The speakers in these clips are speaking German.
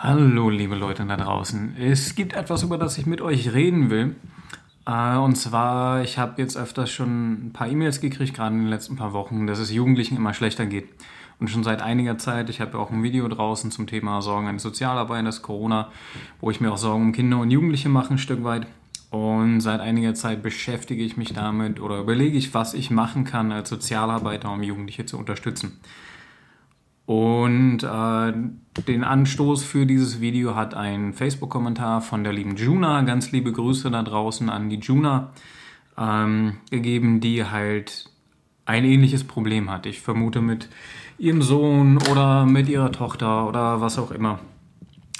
Hallo, liebe Leute da draußen. Es gibt etwas, über das ich mit euch reden will. Äh, und zwar, ich habe jetzt öfters schon ein paar E-Mails gekriegt, gerade in den letzten paar Wochen, dass es Jugendlichen immer schlechter geht. Und schon seit einiger Zeit, ich habe ja auch ein Video draußen zum Thema Sorgen eines Sozialarbeiters, Corona, wo ich mir auch Sorgen um Kinder und Jugendliche mache, ein Stück weit. Und seit einiger Zeit beschäftige ich mich damit oder überlege ich, was ich machen kann als Sozialarbeiter, um Jugendliche zu unterstützen. Und äh, den Anstoß für dieses Video hat ein Facebook-Kommentar von der lieben Juna, ganz liebe Grüße da draußen an die Juna, ähm, gegeben, die halt ein ähnliches Problem hat. Ich vermute mit ihrem Sohn oder mit ihrer Tochter oder was auch immer.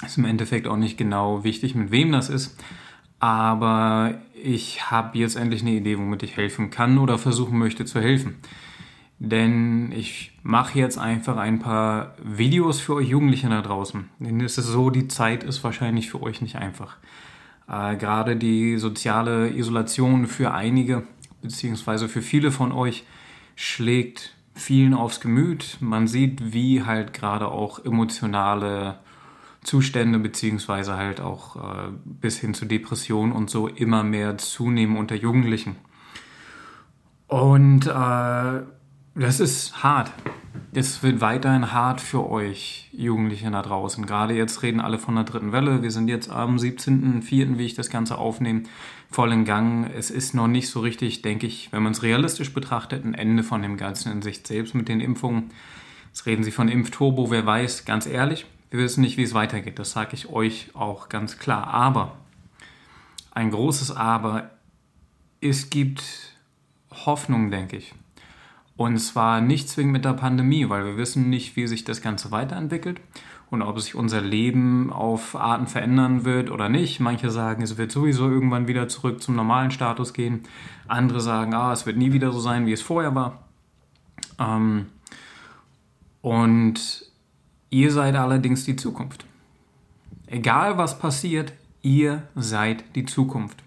Ist im Endeffekt auch nicht genau wichtig, mit wem das ist. Aber ich habe jetzt endlich eine Idee, womit ich helfen kann oder versuchen möchte zu helfen denn ich mache jetzt einfach ein paar Videos für euch Jugendliche da draußen. Denn es ist so, die Zeit ist wahrscheinlich für euch nicht einfach. Äh, gerade die soziale Isolation für einige, beziehungsweise für viele von euch, schlägt vielen aufs Gemüt. Man sieht, wie halt gerade auch emotionale Zustände, beziehungsweise halt auch äh, bis hin zu Depressionen und so immer mehr zunehmen unter Jugendlichen. Und äh, das ist hart. Es wird weiterhin hart für euch Jugendliche da draußen. Gerade jetzt reden alle von der dritten Welle. Wir sind jetzt am 17.04., wie ich das Ganze aufnehme, voll in Gang. Es ist noch nicht so richtig, denke ich, wenn man es realistisch betrachtet, ein Ende von dem Ganzen in Sicht selbst mit den Impfungen. Jetzt reden sie von Impfturbo, wer weiß, ganz ehrlich, wir wissen nicht, wie es weitergeht. Das sage ich euch auch ganz klar. Aber, ein großes Aber, es gibt Hoffnung, denke ich. Und zwar nicht zwingend mit der Pandemie, weil wir wissen nicht, wie sich das Ganze weiterentwickelt und ob sich unser Leben auf Arten verändern wird oder nicht. Manche sagen, es wird sowieso irgendwann wieder zurück zum normalen Status gehen. Andere sagen, ah, es wird nie wieder so sein, wie es vorher war. Ähm, und ihr seid allerdings die Zukunft. Egal was passiert, ihr seid die Zukunft.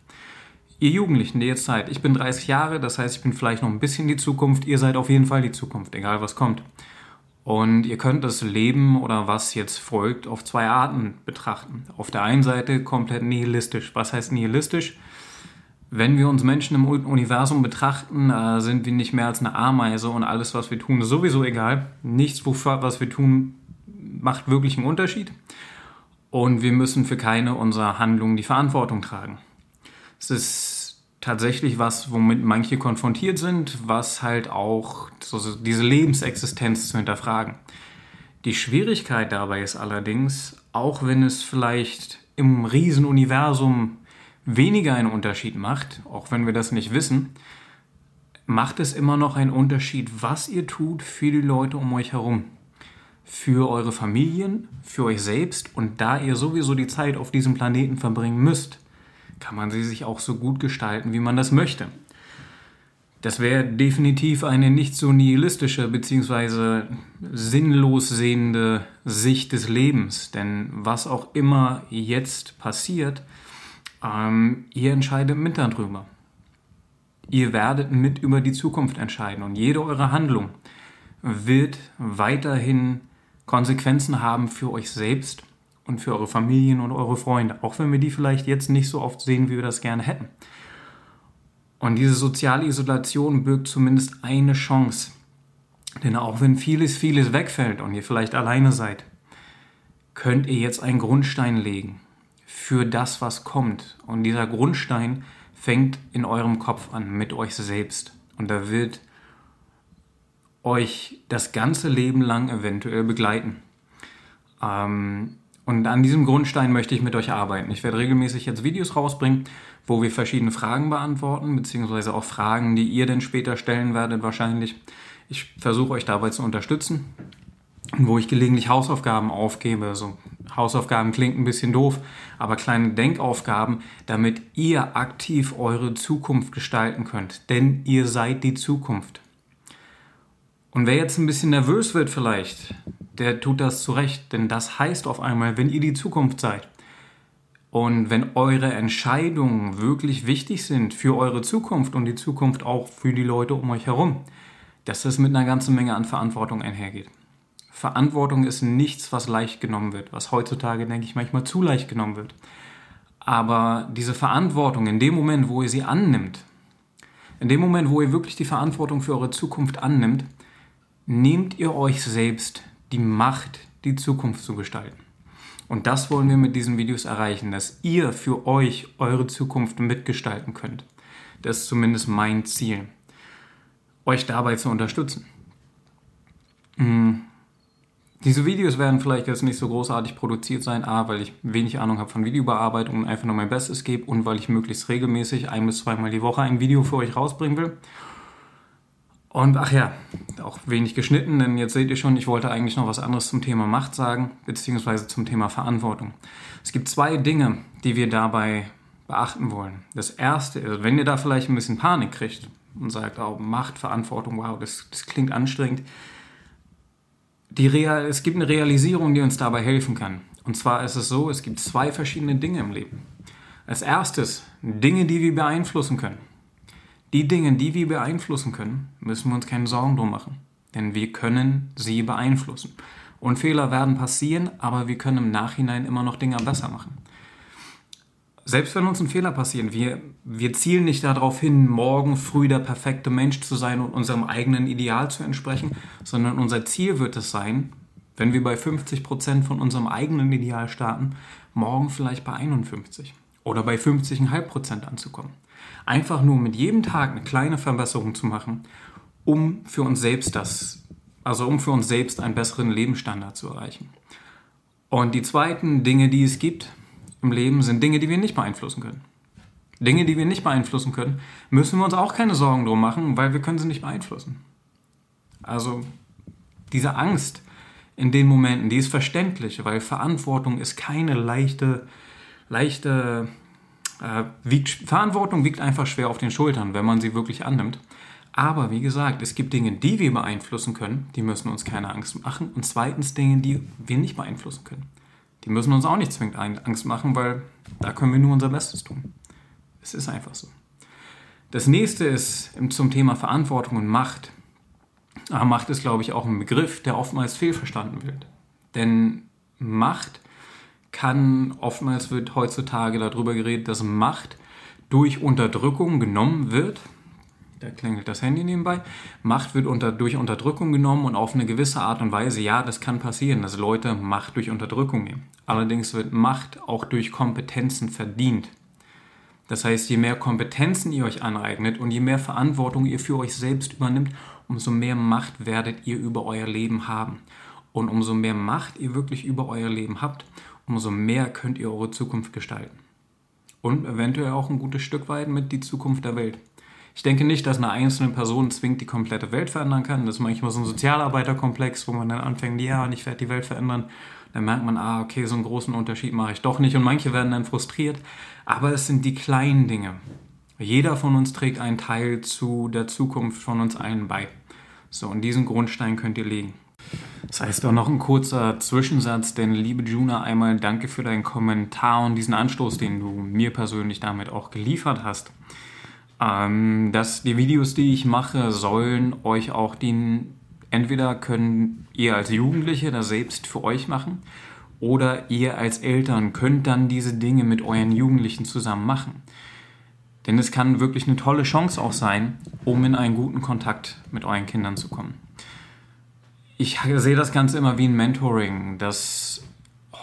Ihr Jugendlichen, die jetzt seid, ich bin 30 Jahre, das heißt, ich bin vielleicht noch ein bisschen die Zukunft, ihr seid auf jeden Fall die Zukunft, egal was kommt. Und ihr könnt das Leben oder was jetzt folgt auf zwei Arten betrachten. Auf der einen Seite komplett nihilistisch. Was heißt nihilistisch? Wenn wir uns Menschen im Universum betrachten, äh, sind wir nicht mehr als eine Ameise und alles, was wir tun, ist sowieso egal. Nichts, was wir tun, macht wirklich einen Unterschied. Und wir müssen für keine unserer Handlungen die Verantwortung tragen. Es ist tatsächlich was, womit manche konfrontiert sind, was halt auch so diese Lebensexistenz zu hinterfragen. Die Schwierigkeit dabei ist allerdings, auch wenn es vielleicht im Riesenuniversum weniger einen Unterschied macht, auch wenn wir das nicht wissen, macht es immer noch einen Unterschied, was ihr tut für die Leute um euch herum. Für eure Familien, für euch selbst und da ihr sowieso die Zeit auf diesem Planeten verbringen müsst, kann man sie sich auch so gut gestalten, wie man das möchte. Das wäre definitiv eine nicht so nihilistische bzw. sinnlos sehende Sicht des Lebens. Denn was auch immer jetzt passiert, ähm, ihr entscheidet mit darüber. Ihr werdet mit über die Zukunft entscheiden und jede eure Handlung wird weiterhin Konsequenzen haben für euch selbst und für eure Familien und eure Freunde, auch wenn wir die vielleicht jetzt nicht so oft sehen, wie wir das gerne hätten. Und diese soziale Isolation birgt zumindest eine Chance. Denn auch wenn vieles, vieles wegfällt und ihr vielleicht alleine seid, könnt ihr jetzt einen Grundstein legen für das, was kommt. Und dieser Grundstein fängt in eurem Kopf an, mit euch selbst. Und da wird euch das ganze Leben lang eventuell begleiten. Ähm, und an diesem Grundstein möchte ich mit euch arbeiten. Ich werde regelmäßig jetzt Videos rausbringen, wo wir verschiedene Fragen beantworten, beziehungsweise auch Fragen, die ihr dann später stellen werdet wahrscheinlich. Ich versuche euch dabei zu unterstützen. Wo ich gelegentlich Hausaufgaben aufgebe. Also Hausaufgaben klingt ein bisschen doof, aber kleine Denkaufgaben, damit ihr aktiv eure Zukunft gestalten könnt. Denn ihr seid die Zukunft. Und wer jetzt ein bisschen nervös wird vielleicht, der tut das zurecht, denn das heißt auf einmal, wenn ihr die Zukunft seid und wenn eure Entscheidungen wirklich wichtig sind für eure Zukunft und die Zukunft auch für die Leute um euch herum, dass das mit einer ganzen Menge an Verantwortung einhergeht. Verantwortung ist nichts, was leicht genommen wird, was heutzutage, denke ich, manchmal zu leicht genommen wird. Aber diese Verantwortung in dem Moment, wo ihr sie annimmt, in dem Moment, wo ihr wirklich die Verantwortung für eure Zukunft annimmt, nehmt ihr euch selbst die Macht, die Zukunft zu gestalten. Und das wollen wir mit diesen Videos erreichen, dass ihr für euch eure Zukunft mitgestalten könnt. Das ist zumindest mein Ziel, euch dabei zu unterstützen. Hm. Diese Videos werden vielleicht jetzt nicht so großartig produziert sein, A, weil ich wenig Ahnung habe von Videobearbeitung und einfach nur mein Bestes gebe und weil ich möglichst regelmäßig ein bis zweimal die Woche ein Video für euch rausbringen will. Und ach ja, auch wenig geschnitten, denn jetzt seht ihr schon, ich wollte eigentlich noch was anderes zum Thema Macht sagen, beziehungsweise zum Thema Verantwortung. Es gibt zwei Dinge, die wir dabei beachten wollen. Das erste ist, wenn ihr da vielleicht ein bisschen Panik kriegt und sagt, oh, Macht, Verantwortung, wow, das, das klingt anstrengend, die Real, es gibt eine Realisierung, die uns dabei helfen kann. Und zwar ist es so, es gibt zwei verschiedene Dinge im Leben. Als erstes Dinge, die wir beeinflussen können. Die Dinge, die wir beeinflussen können, müssen wir uns keine Sorgen drum machen. Denn wir können sie beeinflussen. Und Fehler werden passieren, aber wir können im Nachhinein immer noch Dinge besser machen selbst wenn uns ein Fehler passiert, wir, wir zielen nicht darauf hin, morgen früh der perfekte Mensch zu sein und unserem eigenen Ideal zu entsprechen, sondern unser Ziel wird es sein, wenn wir bei 50 Prozent von unserem eigenen Ideal starten, morgen vielleicht bei 51 oder bei 50,5 Prozent anzukommen. Einfach nur mit jedem Tag eine kleine Verbesserung zu machen, um für uns selbst das, also um für uns selbst einen besseren Lebensstandard zu erreichen. Und die zweiten Dinge, die es gibt, im Leben sind Dinge, die wir nicht beeinflussen können. Dinge, die wir nicht beeinflussen können, müssen wir uns auch keine Sorgen drum machen, weil wir können sie nicht beeinflussen. Also diese Angst in den Momenten, die ist verständlich, weil Verantwortung ist keine leichte, leichte, äh, wiegt, Verantwortung wiegt einfach schwer auf den Schultern, wenn man sie wirklich annimmt. Aber wie gesagt, es gibt Dinge, die wir beeinflussen können, die müssen uns keine Angst machen. Und zweitens Dinge, die wir nicht beeinflussen können die müssen uns auch nicht zwingend Angst machen, weil da können wir nur unser Bestes tun. Es ist einfach so. Das nächste ist zum Thema Verantwortung und Macht. Aber Macht ist, glaube ich, auch ein Begriff, der oftmals fehlverstanden wird. Denn Macht kann, oftmals wird heutzutage darüber geredet, dass Macht durch Unterdrückung genommen wird da klingelt das Handy nebenbei. Macht wird unter, durch Unterdrückung genommen und auf eine gewisse Art und Weise, ja, das kann passieren, dass Leute Macht durch Unterdrückung nehmen. Allerdings wird Macht auch durch Kompetenzen verdient. Das heißt, je mehr Kompetenzen ihr euch aneignet und je mehr Verantwortung ihr für euch selbst übernimmt, umso mehr Macht werdet ihr über euer Leben haben. Und umso mehr Macht ihr wirklich über euer Leben habt, umso mehr könnt ihr eure Zukunft gestalten. Und eventuell auch ein gutes Stück weit mit die Zukunft der Welt. Ich denke nicht, dass eine einzelne Person zwingend die komplette Welt verändern kann. Das ist manchmal so ein Sozialarbeiterkomplex, wo man dann anfängt, ja, und ich werde die Welt verändern. Dann merkt man, ah, okay, so einen großen Unterschied mache ich doch nicht. Und manche werden dann frustriert. Aber es sind die kleinen Dinge. Jeder von uns trägt einen Teil zu der Zukunft von uns allen bei. So, und diesen Grundstein könnt ihr legen. Das heißt auch noch ein kurzer Zwischensatz, denn liebe Juna, einmal danke für deinen Kommentar und diesen Anstoß, den du mir persönlich damit auch geliefert hast. Ähm, dass die Videos, die ich mache, sollen euch auch dienen. Entweder können ihr als Jugendliche das selbst für euch machen oder ihr als Eltern könnt dann diese Dinge mit euren Jugendlichen zusammen machen. Denn es kann wirklich eine tolle Chance auch sein, um in einen guten Kontakt mit euren Kindern zu kommen. Ich sehe das Ganze immer wie ein Mentoring, dass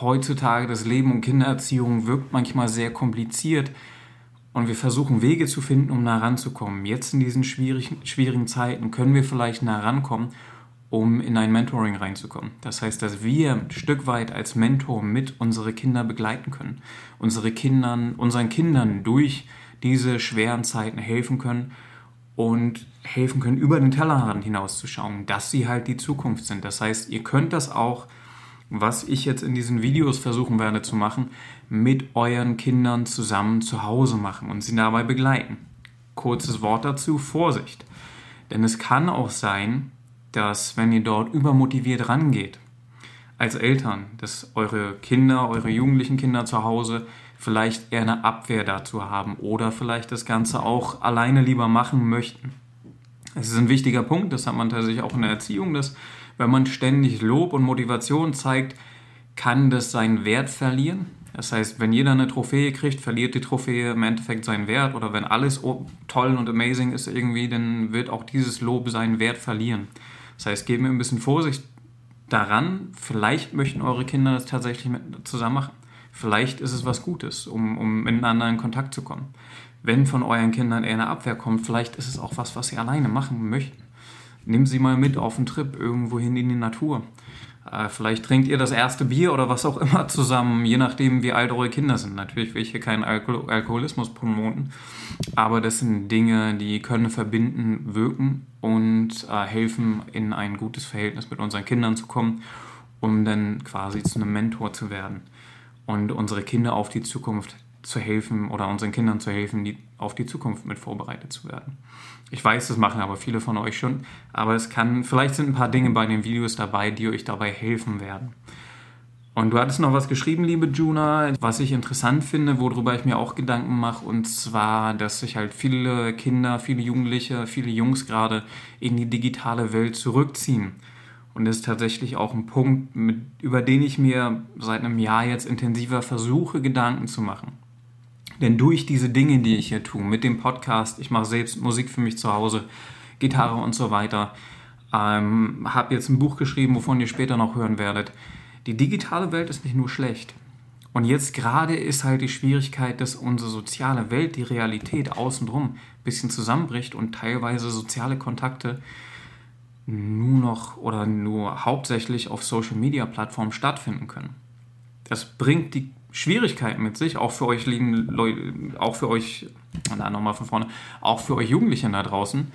heutzutage das Leben und Kindererziehung wirkt manchmal sehr kompliziert und wir versuchen Wege zu finden, um nah ranzukommen. Jetzt in diesen schwierigen, schwierigen Zeiten können wir vielleicht nah rankommen, um in ein Mentoring reinzukommen. Das heißt, dass wir ein Stück weit als Mentor mit unsere Kinder begleiten können, unsere Kindern, unseren Kindern durch diese schweren Zeiten helfen können und helfen können, über den Tellerrand hinauszuschauen, dass sie halt die Zukunft sind. Das heißt, ihr könnt das auch was ich jetzt in diesen Videos versuchen werde zu machen, mit euren Kindern zusammen zu Hause machen und sie dabei begleiten. Kurzes Wort dazu, Vorsicht. Denn es kann auch sein, dass wenn ihr dort übermotiviert rangeht, als Eltern, dass eure Kinder, eure jugendlichen Kinder zu Hause vielleicht eher eine Abwehr dazu haben oder vielleicht das Ganze auch alleine lieber machen möchten. Es ist ein wichtiger Punkt, das hat man tatsächlich auch in der Erziehung, dass Wenn man ständig Lob und Motivation zeigt, kann das seinen Wert verlieren. Das heißt, wenn jeder eine Trophäe kriegt, verliert die Trophäe im Endeffekt seinen Wert. Oder wenn alles toll und amazing ist irgendwie, dann wird auch dieses Lob seinen Wert verlieren. Das heißt, gebt mir ein bisschen Vorsicht daran. Vielleicht möchten eure Kinder das tatsächlich zusammen machen. Vielleicht ist es was Gutes, um, um miteinander in Kontakt zu kommen. Wenn von euren Kindern eher eine Abwehr kommt, vielleicht ist es auch was, was sie alleine machen möchten. Nehmt sie mal mit auf einen Trip irgendwohin in die Natur. Äh, vielleicht trinkt ihr das erste Bier oder was auch immer zusammen, je nachdem, wie alt eure Kinder sind. Natürlich will ich hier keinen Alkohol Alkoholismus promoten, aber das sind Dinge, die können verbinden, wirken und äh, helfen, in ein gutes Verhältnis mit unseren Kindern zu kommen, um dann quasi zu einem Mentor zu werden und unsere Kinder auf die Zukunft zu helfen oder unseren Kindern zu helfen, die auf die Zukunft mit vorbereitet zu werden. Ich weiß, das machen aber viele von euch schon, aber es kann, vielleicht sind ein paar Dinge bei den Videos dabei, die euch dabei helfen werden. Und du hattest noch was geschrieben, liebe Juna, was ich interessant finde, worüber ich mir auch Gedanken mache, und zwar, dass sich halt viele Kinder, viele Jugendliche, viele Jungs gerade in die digitale Welt zurückziehen. Und das ist tatsächlich auch ein Punkt, mit, über den ich mir seit einem Jahr jetzt intensiver versuche, Gedanken zu machen. Denn durch diese Dinge, die ich hier tue, mit dem Podcast, ich mache selbst Musik für mich zu Hause, Gitarre und so weiter, ähm, habe jetzt ein Buch geschrieben, wovon ihr später noch hören werdet. Die digitale Welt ist nicht nur schlecht. Und jetzt gerade ist halt die Schwierigkeit, dass unsere soziale Welt, die Realität außenrum, ein bisschen zusammenbricht und teilweise soziale Kontakte nur noch oder nur hauptsächlich auf Social-Media-Plattformen stattfinden können. Das bringt die Schwierigkeiten mit sich, auch für euch lieben Leute, auch für euch, na nochmal von vorne, auch für euch Jugendlichen da draußen,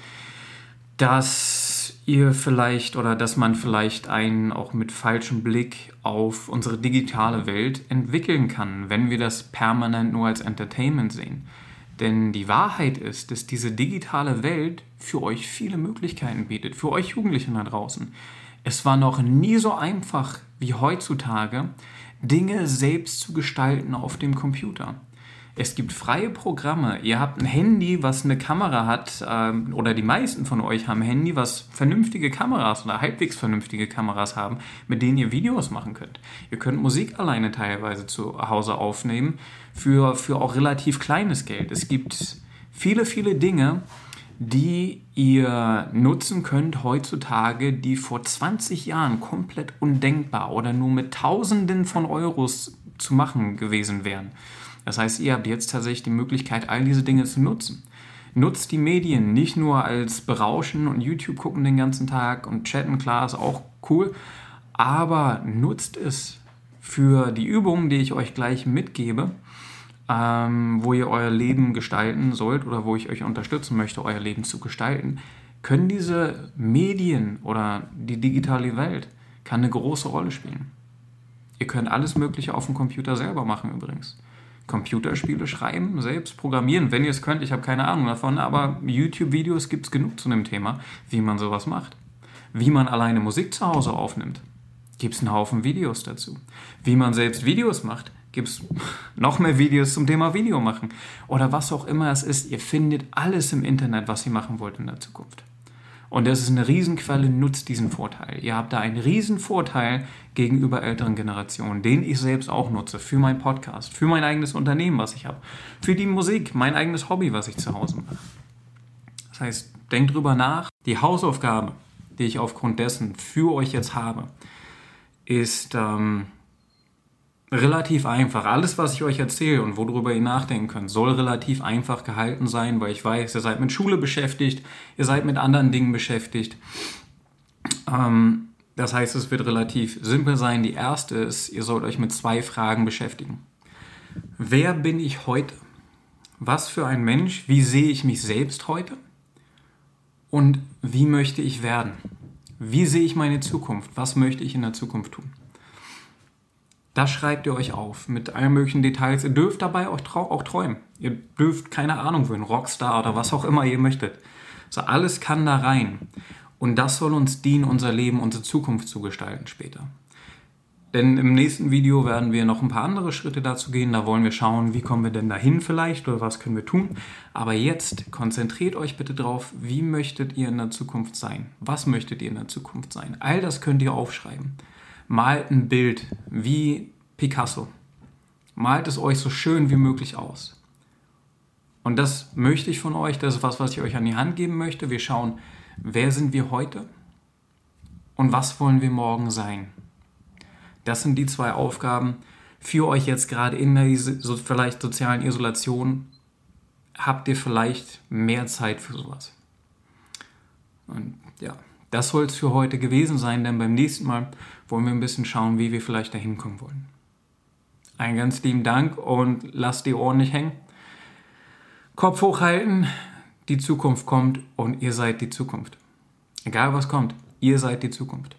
dass ihr vielleicht oder dass man vielleicht einen auch mit falschem Blick auf unsere digitale Welt entwickeln kann, wenn wir das permanent nur als Entertainment sehen. Denn die Wahrheit ist, dass diese digitale Welt für euch viele Möglichkeiten bietet, für euch Jugendlichen da draußen. Es war noch nie so einfach wie heutzutage, Dinge selbst zu gestalten auf dem Computer. Es gibt freie Programme. Ihr habt ein Handy, was eine Kamera hat, ähm, oder die meisten von euch haben ein Handy, was vernünftige Kameras oder halbwegs vernünftige Kameras haben, mit denen ihr Videos machen könnt. Ihr könnt Musik alleine teilweise zu Hause aufnehmen für, für auch relativ kleines Geld. Es gibt viele, viele Dinge, die ihr nutzen könnt heutzutage, die vor 20 Jahren komplett undenkbar oder nur mit Tausenden von Euros zu machen gewesen wären. Das heißt, ihr habt jetzt tatsächlich die Möglichkeit, all diese Dinge zu nutzen. Nutzt die Medien nicht nur als Berauschen und YouTube gucken den ganzen Tag und chatten, klar, ist auch cool, aber nutzt es für die Übungen, die ich euch gleich mitgebe, ähm, wo ihr euer Leben gestalten sollt oder wo ich euch unterstützen möchte, euer Leben zu gestalten, können diese Medien oder die digitale Welt kann eine große Rolle spielen. Ihr könnt alles Mögliche auf dem Computer selber machen übrigens. Computerspiele schreiben, selbst programmieren, wenn ihr es könnt. Ich habe keine Ahnung davon, aber YouTube-Videos gibt es genug zu dem Thema, wie man sowas macht. Wie man alleine Musik zu Hause aufnimmt, gibt es einen Haufen Videos dazu. Wie man selbst Videos macht, gibt es noch mehr Videos zum Thema Video machen. Oder was auch immer es ist, ihr findet alles im Internet, was ihr machen wollt in der Zukunft. Und das ist eine Riesenquelle, nutzt diesen Vorteil. Ihr habt da einen Riesenvorteil gegenüber älteren Generationen, den ich selbst auch nutze, für meinen Podcast, für mein eigenes Unternehmen, was ich habe, für die Musik, mein eigenes Hobby, was ich zu Hause mache. Das heißt, denkt drüber nach. Die Hausaufgabe, die ich aufgrund dessen für euch jetzt habe, ist, ähm, relativ einfach. Alles, was ich euch erzähle und worüber ihr nachdenken könnt, soll relativ einfach gehalten sein, weil ich weiß, ihr seid mit Schule beschäftigt, ihr seid mit anderen Dingen beschäftigt. Ähm, das heißt, es wird relativ simpel sein. Die erste ist, ihr sollt euch mit zwei Fragen beschäftigen. Wer bin ich heute? Was für ein Mensch? Wie sehe ich mich selbst heute? Und wie möchte ich werden? Wie sehe ich meine Zukunft? Was möchte ich in der Zukunft tun? Das schreibt ihr euch auf mit allen möglichen Details. Ihr dürft dabei auch, auch träumen. Ihr dürft keine Ahnung einen Rockstar oder was auch immer ihr möchtet. So alles kann da rein. Und das soll uns dienen, unser Leben, unsere Zukunft zu gestalten später. Denn im nächsten Video werden wir noch ein paar andere Schritte dazu gehen. Da wollen wir schauen, wie kommen wir denn dahin vielleicht oder was können wir tun. Aber jetzt konzentriert euch bitte drauf, wie möchtet ihr in der Zukunft sein? Was möchtet ihr in der Zukunft sein? All das könnt ihr aufschreiben. Malt ein Bild wie Picasso. Malt es euch so schön wie möglich aus. Und das möchte ich von euch, das ist was, was ich euch an die Hand geben möchte. Wir schauen, wer sind wir heute und was wollen wir morgen sein. Das sind die zwei Aufgaben für euch jetzt gerade in der so vielleicht sozialen Isolation. Habt ihr vielleicht mehr Zeit für sowas? Und ja, das soll es für heute gewesen sein, denn beim nächsten Mal wollen wir ein bisschen schauen, wie wir vielleicht dahin kommen wollen. Einen ganz lieben Dank und lasst die Ohren nicht hängen. Kopf hochhalten, die Zukunft kommt und ihr seid die Zukunft. Egal was kommt, ihr seid die Zukunft.